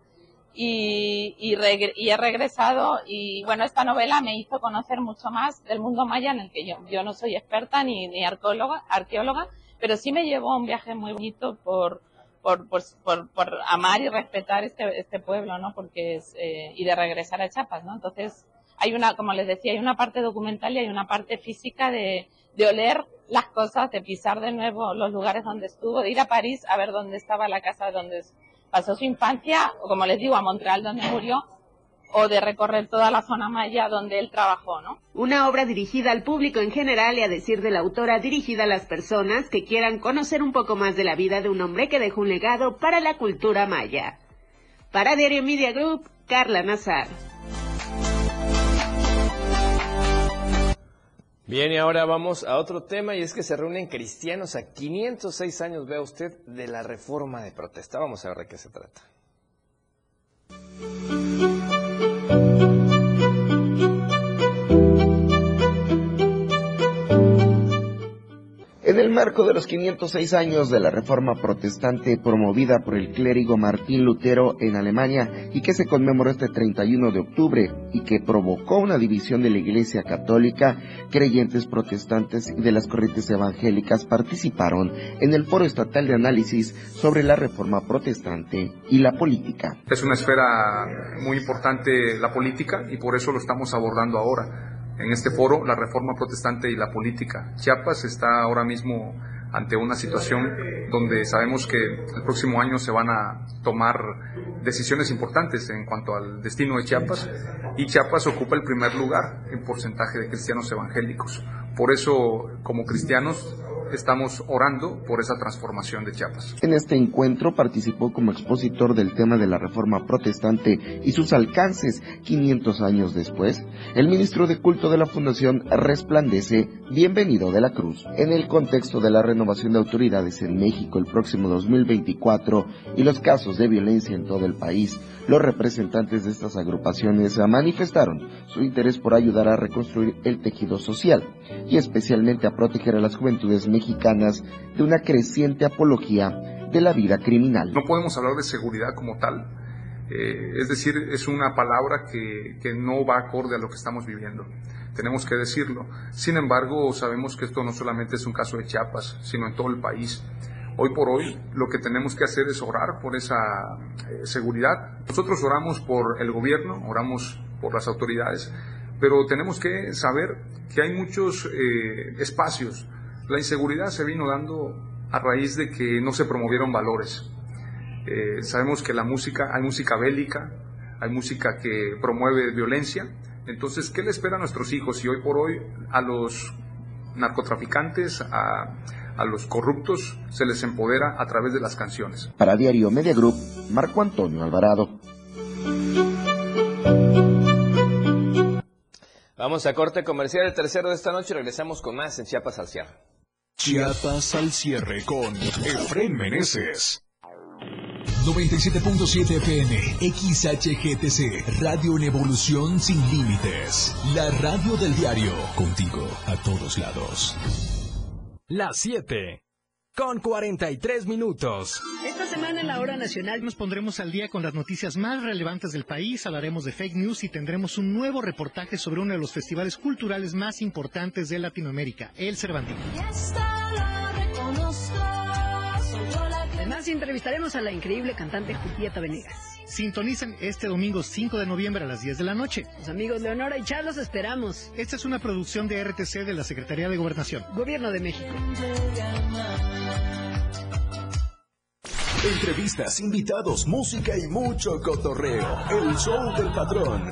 y, y, y he regresado y bueno, esta novela me hizo conocer mucho más del mundo maya en el que yo, yo no soy experta ni, ni arqueóloga, arqueóloga, pero sí me llevó a un viaje muy bonito por, por, por, por, por amar y respetar este, este pueblo, ¿no? Porque es, eh, y de regresar a Chiapas, ¿no? Entonces, hay una, como les decía, hay una parte documental y hay una parte física de, de oler las cosas, de pisar de nuevo los lugares donde estuvo, de ir a París a ver dónde estaba la casa donde pasó su infancia, o como les digo, a Montreal donde murió, o de recorrer toda la zona maya donde él trabajó, ¿no? Una obra dirigida al público en general y a decir de la autora dirigida a las personas que quieran conocer un poco más de la vida de un hombre que dejó un legado para la cultura maya. Para Diario Media Group, Carla Nazar. Bien, y ahora vamos a otro tema y es que se reúnen cristianos a 506 años, vea usted, de la reforma de protesta. Vamos a ver de qué se trata. En el marco de los 506 años de la Reforma Protestante promovida por el clérigo Martín Lutero en Alemania y que se conmemoró este 31 de octubre y que provocó una división de la Iglesia Católica, creyentes protestantes y de las corrientes evangélicas participaron en el Foro Estatal de Análisis sobre la Reforma Protestante y la política. Es una esfera muy importante la política y por eso lo estamos abordando ahora. En este foro, la reforma protestante y la política. Chiapas está ahora mismo ante una situación donde sabemos que el próximo año se van a tomar decisiones importantes en cuanto al destino de Chiapas y Chiapas ocupa el primer lugar en porcentaje de cristianos evangélicos. Por eso, como cristianos, estamos orando por esa transformación de Chiapas. En este encuentro participó como expositor del tema de la reforma protestante y sus alcances 500 años después, el ministro de culto de la Fundación Resplandece, Bienvenido de la Cruz. En el contexto de la renovación de autoridades en México el próximo 2024 y los casos de violencia en todo el país, los representantes de estas agrupaciones manifestaron su interés por ayudar a reconstruir el tejido social y especialmente a proteger a las juventudes mexicanas de una creciente apología de la vida criminal. No podemos hablar de seguridad como tal, eh, es decir, es una palabra que, que no va acorde a lo que estamos viviendo. Tenemos que decirlo. Sin embargo, sabemos que esto no solamente es un caso de Chiapas, sino en todo el país. Hoy por hoy lo que tenemos que hacer es orar por esa eh, seguridad. Nosotros oramos por el gobierno, oramos por las autoridades, pero tenemos que saber que hay muchos eh, espacios. La inseguridad se vino dando a raíz de que no se promovieron valores. Eh, sabemos que la música, hay música bélica, hay música que promueve violencia. Entonces, ¿qué le espera a nuestros hijos? Y hoy por hoy a los narcotraficantes, a, a los corruptos, se les empodera a través de las canciones. Para Diario Media Group, Marco Antonio Alvarado. Vamos a corte comercial el tercero de esta noche y regresamos con más en Chiapas al cierre. Chiapas al cierre con Efren Meneses. 97.7 FM, XHGTC, Radio en Evolución Sin Límites. La radio del diario, contigo a todos lados. Las 7. Con 43 minutos. Esta semana en la hora nacional nos pondremos al día con las noticias más relevantes del país, hablaremos de fake news y tendremos un nuevo reportaje sobre uno de los festivales culturales más importantes de Latinoamérica, el Cervantino. Además, entrevistaremos a la increíble cantante Julieta Venegas. Sintonicen este domingo 5 de noviembre a las 10 de la noche. Los amigos Leonora y Char los esperamos. Esta es una producción de RTC de la Secretaría de Gobernación. Gobierno de México. Entrevistas, invitados, música y mucho cotorreo. El show del patrón.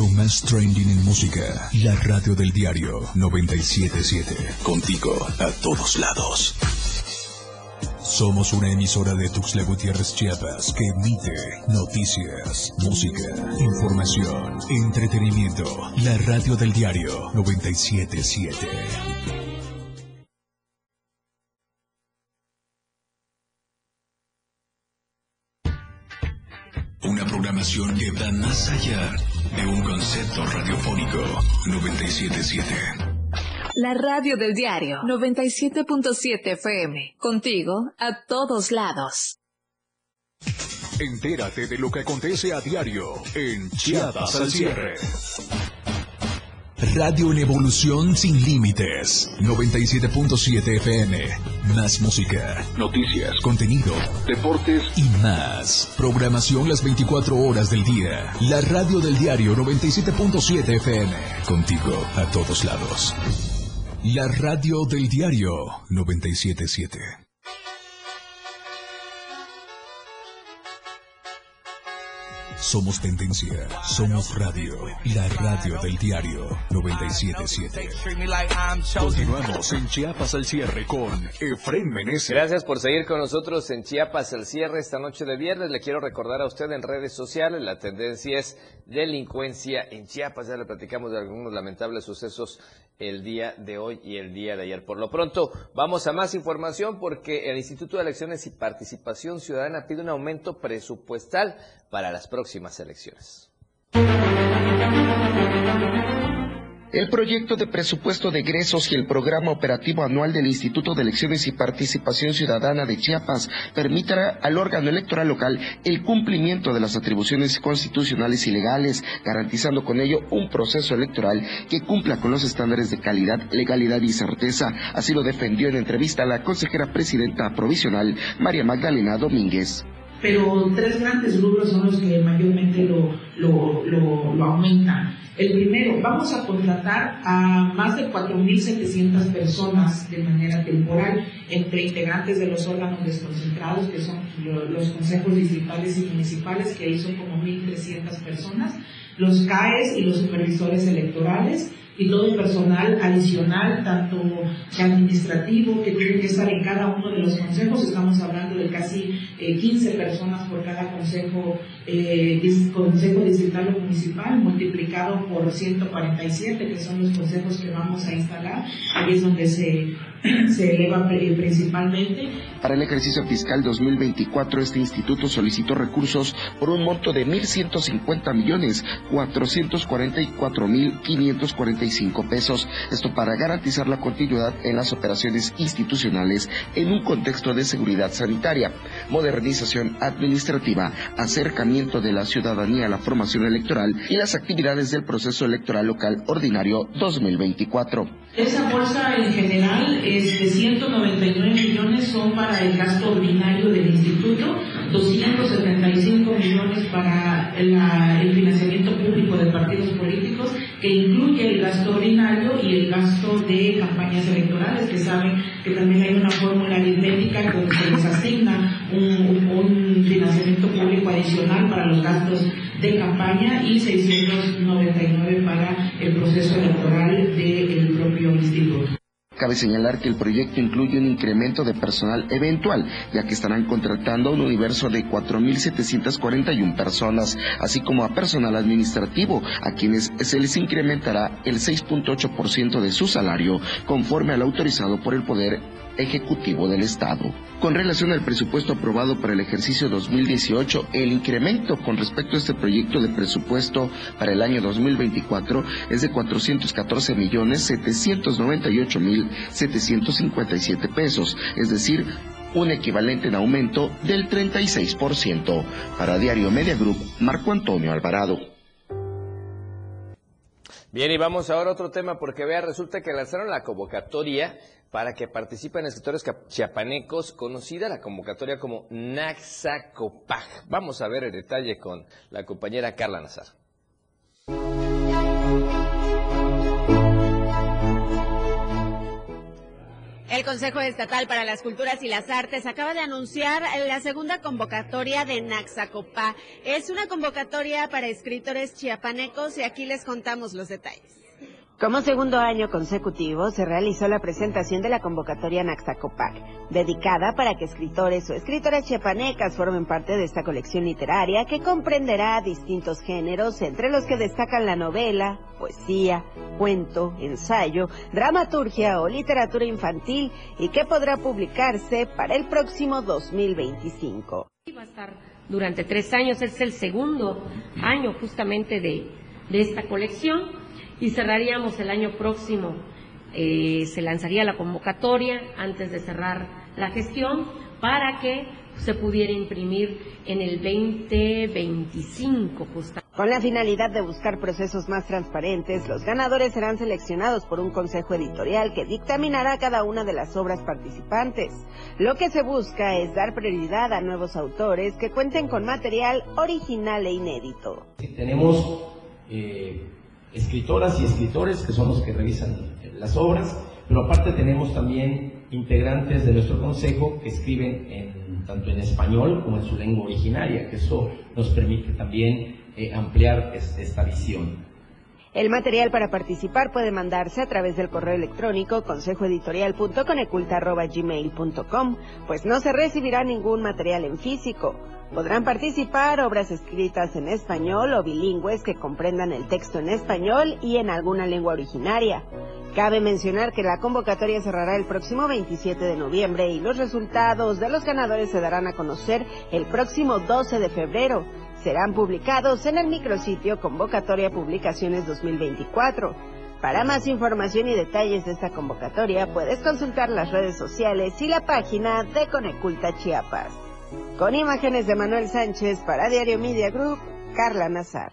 Lo más trending en música. La radio del diario 977. Contigo a todos lados. Somos una emisora de Tuxtla Gutiérrez Chiapas que emite noticias, música, información, entretenimiento. La radio del diario 977. Una programación que va más allá de un concepto radiofónico 977. La radio del diario 97.7 FM. Contigo a todos lados. Entérate de lo que acontece a diario en Chiapas al cierre. Radio en evolución sin límites. 97.7 FM. Más música, noticias, contenido, deportes y más. Programación las 24 horas del día. La radio del diario 97.7 FM. Contigo a todos lados. La radio del diario 977. Somos tendencia, somos radio, la radio del diario 977. Continuamos en Chiapas al cierre con Efren Meneses. Gracias por seguir con nosotros en Chiapas al cierre esta noche de viernes. Le quiero recordar a usted en redes sociales, la tendencia es delincuencia en Chiapas. Ya le platicamos de algunos lamentables sucesos el día de hoy y el día de ayer. Por lo pronto, vamos a más información porque el Instituto de Elecciones y Participación Ciudadana pide un aumento presupuestal para las próximas elecciones. El proyecto de presupuesto de egresos y el programa operativo anual del Instituto de Elecciones y Participación Ciudadana de Chiapas permitirá al órgano electoral local el cumplimiento de las atribuciones constitucionales y legales, garantizando con ello un proceso electoral que cumpla con los estándares de calidad, legalidad y certeza. Así lo defendió en entrevista la consejera presidenta provisional María Magdalena Domínguez pero tres grandes rubros son los que mayormente lo, lo, lo, lo, aumentan. El primero, vamos a contratar a más de 4.700 personas de manera temporal, entre integrantes de los órganos desconcentrados, que son los consejos distritales y municipales, que ahí son como 1.300 personas, los CAES y los supervisores electorales, y todo el personal adicional, tanto administrativo, que tiene que estar en cada uno de los consejos. Estamos hablando de casi eh, 15 personas por cada consejo, eh, consejo distrital o municipal, multiplicado por 147, que son los consejos que vamos a instalar. Ahí es donde se, se eleva principalmente. Para el ejercicio fiscal 2024, este instituto solicitó recursos por un monto de 1.150 millones 444 mil 545 pesos. Esto para garantizar la continuidad en las operaciones institucionales en un contexto de seguridad sanitaria, modernización administrativa, acercamiento de la ciudadanía a la formación electoral y las actividades del proceso electoral local ordinario 2024. Esa bolsa en general es de 199 millones son para el gasto ordinario del instituto, 275 millones para el financiamiento público de partidos políticos, que incluye el gasto ordinario y el gasto de campañas electorales, que saben que también hay una fórmula aritmética donde se les asigna un financiamiento público adicional para los gastos de campaña y 699 para el proceso electoral del propio instituto. Cabe señalar que el proyecto incluye un incremento de personal eventual, ya que estarán contratando un universo de 4.741 personas, así como a personal administrativo, a quienes se les incrementará el 6.8% de su salario, conforme al autorizado por el Poder Ejecutivo del Estado. Con relación al presupuesto aprobado para el ejercicio 2018, el incremento con respecto a este proyecto de presupuesto para el año 2024 es de 414 millones 798 mil 757 pesos, es decir, un equivalente en aumento del 36%. Para Diario Media Group, Marco Antonio Alvarado. Bien, y vamos ahora a otro tema porque vea, resulta que lanzaron la convocatoria para que participen escritores chiapanecos, conocida la convocatoria como Naxacopaj. Vamos a ver el detalle con la compañera Carla Nazar. El Consejo Estatal para las Culturas y las Artes acaba de anunciar la segunda convocatoria de Naxacopá. Es una convocatoria para escritores chiapanecos y aquí les contamos los detalles. Como segundo año consecutivo, se realizó la presentación de la convocatoria Naxacopac, dedicada para que escritores o escritoras chiapanecas formen parte de esta colección literaria que comprenderá distintos géneros, entre los que destacan la novela, poesía, cuento, ensayo, dramaturgia o literatura infantil y que podrá publicarse para el próximo 2025. Va a estar durante tres años, es el segundo año justamente de, de esta colección y cerraríamos el año próximo, eh, se lanzaría la convocatoria antes de cerrar la gestión para que se pudiera imprimir en el 2025 justamente. Con la finalidad de buscar procesos más transparentes, los ganadores serán seleccionados por un consejo editorial que dictaminará cada una de las obras participantes. Lo que se busca es dar prioridad a nuevos autores que cuenten con material original e inédito. Tenemos eh, escritoras y escritores que son los que revisan las obras, pero aparte tenemos también integrantes de nuestro consejo que escriben en, tanto en español como en su lengua originaria, que eso nos permite también eh, ampliar es- esta visión. El material para participar puede mandarse a través del correo electrónico consejoeditorial.coneculta.gmail.com, pues no se recibirá ningún material en físico. Podrán participar obras escritas en español o bilingües que comprendan el texto en español y en alguna lengua originaria. Cabe mencionar que la convocatoria cerrará el próximo 27 de noviembre y los resultados de los ganadores se darán a conocer el próximo 12 de febrero. Serán publicados en el micrositio Convocatoria Publicaciones 2024. Para más información y detalles de esta convocatoria puedes consultar las redes sociales y la página de Coneculta Chiapas. Con imágenes de Manuel Sánchez para Diario Media Group, Carla Nazar.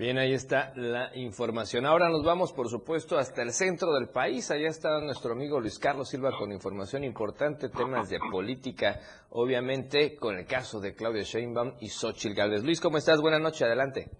Bien, ahí está la información. Ahora nos vamos, por supuesto, hasta el centro del país. Allá está nuestro amigo Luis Carlos Silva con información importante, temas de política, obviamente, con el caso de Claudia Sheinbaum y Xochitl Gálvez. Luis, ¿cómo estás? Buenas noches, adelante.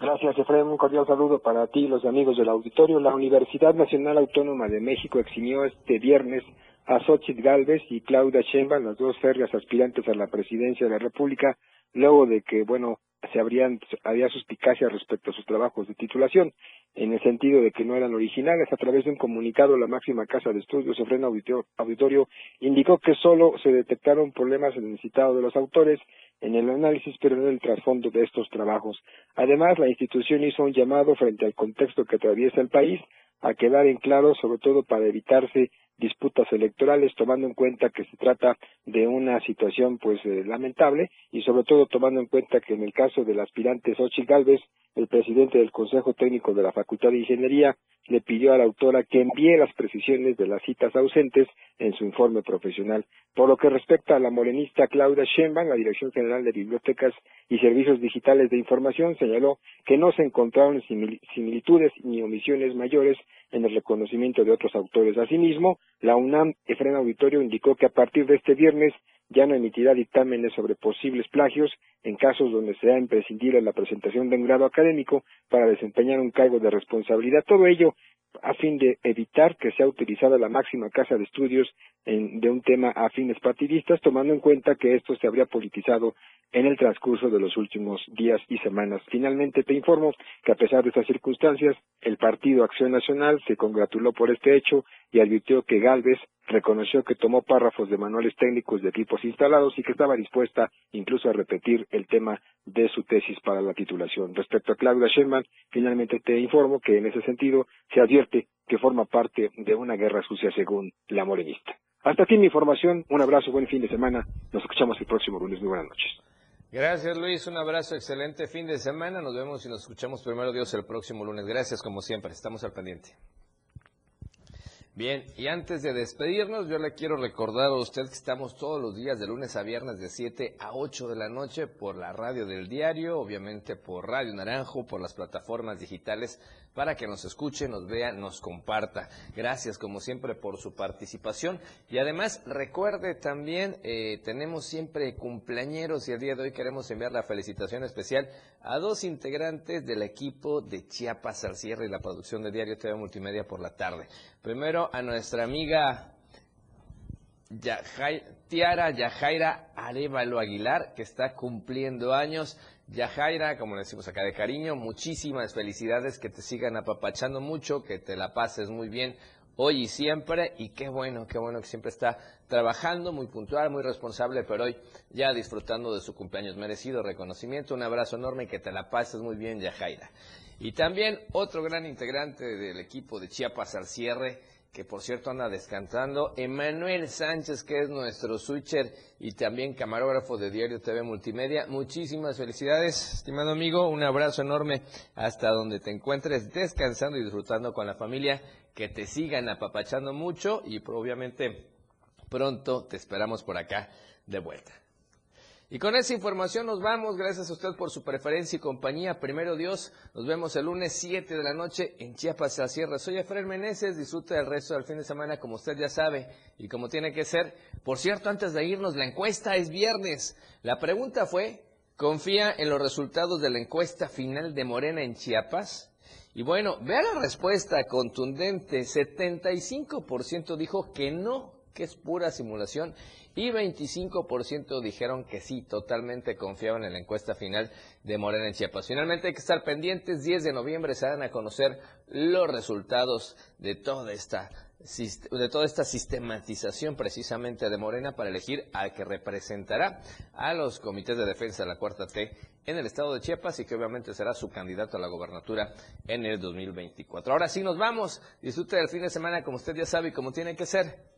Gracias, Efraín. Un cordial saludo para ti y los amigos del auditorio. La Universidad Nacional Autónoma de México eximió este viernes a Xochitl Gálvez y Claudia Sheinbaum, las dos férreas aspirantes a la presidencia de la República, luego de que, bueno, se habrían, había suspicacia respecto a sus trabajos de titulación, en el sentido de que no eran originales. A través de un comunicado, la máxima casa de estudios, Efraín Auditorio, Auditorio indicó que solo se detectaron problemas en el citado de los autores, en el análisis, pero no en el trasfondo de estos trabajos. Además, la institución hizo un llamado frente al contexto que atraviesa el país a quedar en claro, sobre todo para evitarse disputas electorales, tomando en cuenta que se trata de una situación pues eh, lamentable y sobre todo tomando en cuenta que en el caso del aspirante Xochitl Gálvez, el presidente del Consejo Técnico de la Facultad de Ingeniería le pidió a la autora que envíe las precisiones de las citas ausentes en su informe profesional. Por lo que respecta a la morenista Claudia Sheinbaum, la Dirección General de Bibliotecas y Servicios Digitales de Información señaló que no se encontraron simil- similitudes ni omisiones mayores en el reconocimiento de otros autores. Asimismo, la UNAM, Efren Auditorio, indicó que a partir de este viernes ya no emitirá dictámenes sobre posibles plagios en casos donde sea imprescindible la presentación de un grado académico para desempeñar un cargo de responsabilidad. Todo ello a fin de evitar que sea utilizada la máxima casa de estudios en- de un tema a fines partidistas, tomando en cuenta que esto se habría politizado en el transcurso de los últimos días y semanas. Finalmente, te informo que a pesar de estas circunstancias, el Partido Acción Nacional se congratuló por este hecho y advirtió que Galvez reconoció que tomó párrafos de manuales técnicos de equipos instalados y que estaba dispuesta incluso a repetir el tema de su tesis para la titulación. Respecto a Claudia Sheinbaum, finalmente te informo que en ese sentido se advierte que forma parte de una guerra sucia según la morenista. Hasta aquí mi información, un abrazo, buen fin de semana, nos escuchamos el próximo lunes, muy buenas noches. Gracias Luis, un abrazo, excelente fin de semana. Nos vemos y nos escuchamos primero Dios el próximo lunes. Gracias como siempre, estamos al pendiente. Bien, y antes de despedirnos, yo le quiero recordar a usted que estamos todos los días de lunes a viernes de 7 a 8 de la noche por la radio del diario, obviamente por Radio Naranjo, por las plataformas digitales, para que nos escuche, nos vea, nos comparta. Gracias como siempre por su participación. Y además, recuerde también, eh, tenemos siempre cumpleañeros y el día de hoy queremos enviar la felicitación especial a dos integrantes del equipo de Chiapas al cierre y la producción de Diario TV Multimedia por la tarde. Primero a nuestra amiga Yajai- Tiara Yajaira Arevalo Aguilar, que está cumpliendo años. Yajaira, como le decimos acá de cariño, muchísimas felicidades, que te sigan apapachando mucho, que te la pases muy bien hoy y siempre. Y qué bueno, qué bueno que siempre está trabajando, muy puntual, muy responsable, pero hoy ya disfrutando de su cumpleaños. Merecido reconocimiento, un abrazo enorme y que te la pases muy bien, Yajaira. Y también otro gran integrante del equipo de Chiapas al cierre, que por cierto anda descansando, Emanuel Sánchez, que es nuestro switcher y también camarógrafo de Diario TV Multimedia. Muchísimas felicidades, estimado amigo, un abrazo enorme hasta donde te encuentres descansando y disfrutando con la familia, que te sigan apapachando mucho y obviamente pronto te esperamos por acá de vuelta. Y con esa información nos vamos. Gracias a usted por su preferencia y compañía. Primero Dios, nos vemos el lunes 7 de la noche en Chiapas a Sierra. Soy Efraín Meneses. Disfrute del resto del fin de semana como usted ya sabe y como tiene que ser. Por cierto, antes de irnos, la encuesta es viernes. La pregunta fue, ¿confía en los resultados de la encuesta final de Morena en Chiapas? Y bueno, vea la respuesta contundente. 75% dijo que no, que es pura simulación. Y 25% dijeron que sí, totalmente confiaban en la encuesta final de Morena en Chiapas. Finalmente hay que estar pendientes. 10 de noviembre se dan a conocer los resultados de toda esta de toda esta sistematización precisamente de Morena para elegir al que representará a los comités de defensa de la Cuarta T en el estado de Chiapas y que obviamente será su candidato a la gobernatura en el 2024. Ahora sí nos vamos. Disfrute del fin de semana como usted ya sabe y como tiene que ser,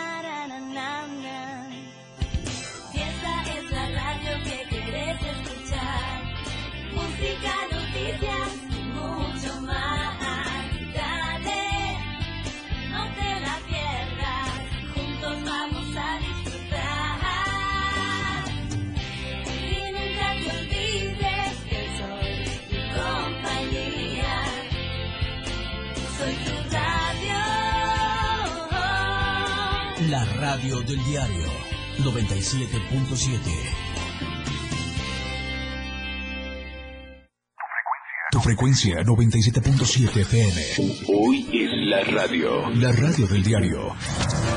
La radio del diario 97.7. Tu frecuencia 97.7 FM. Hoy es la radio. La radio del diario.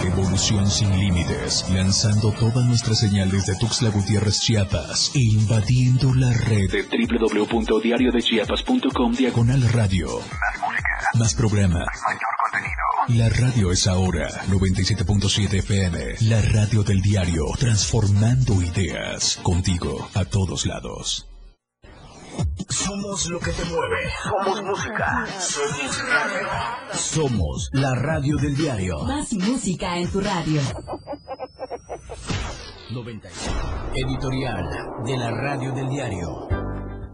Evolución sin límites. Lanzando toda nuestra señal desde Tuxtla Gutiérrez, Chiapas. E invadiendo la red De www.diariodechiapas.com diagonal radio. Más programa. La radio es ahora 97.7 FM. La radio del diario. Transformando ideas. Contigo a todos lados. Somos lo que te mueve. Somos música. Somos radio. Somos la radio del diario. Más música en tu radio. 90. Editorial de la radio del diario.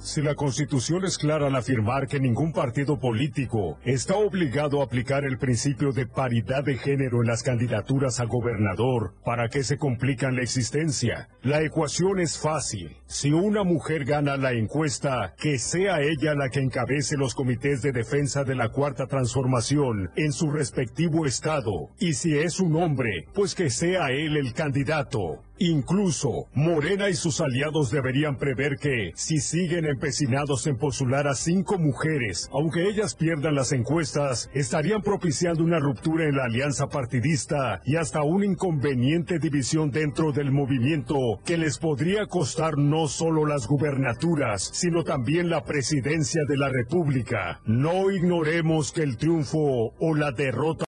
Si la Constitución es clara al afirmar que ningún partido político está obligado a aplicar el principio de paridad de género en las candidaturas a gobernador, ¿para qué se complican la existencia? La ecuación es fácil. Si una mujer gana la encuesta, que sea ella la que encabece los comités de defensa de la cuarta transformación en su respectivo estado. Y si es un hombre, pues que sea él el candidato. Incluso, Morena y sus aliados deberían prever que, si siguen empecinados en postular a cinco mujeres, aunque ellas pierdan las encuestas, estarían propiciando una ruptura en la alianza partidista y hasta una inconveniente división dentro del movimiento que les podría costar no solo las gubernaturas, sino también la presidencia de la República. No ignoremos que el triunfo o la derrota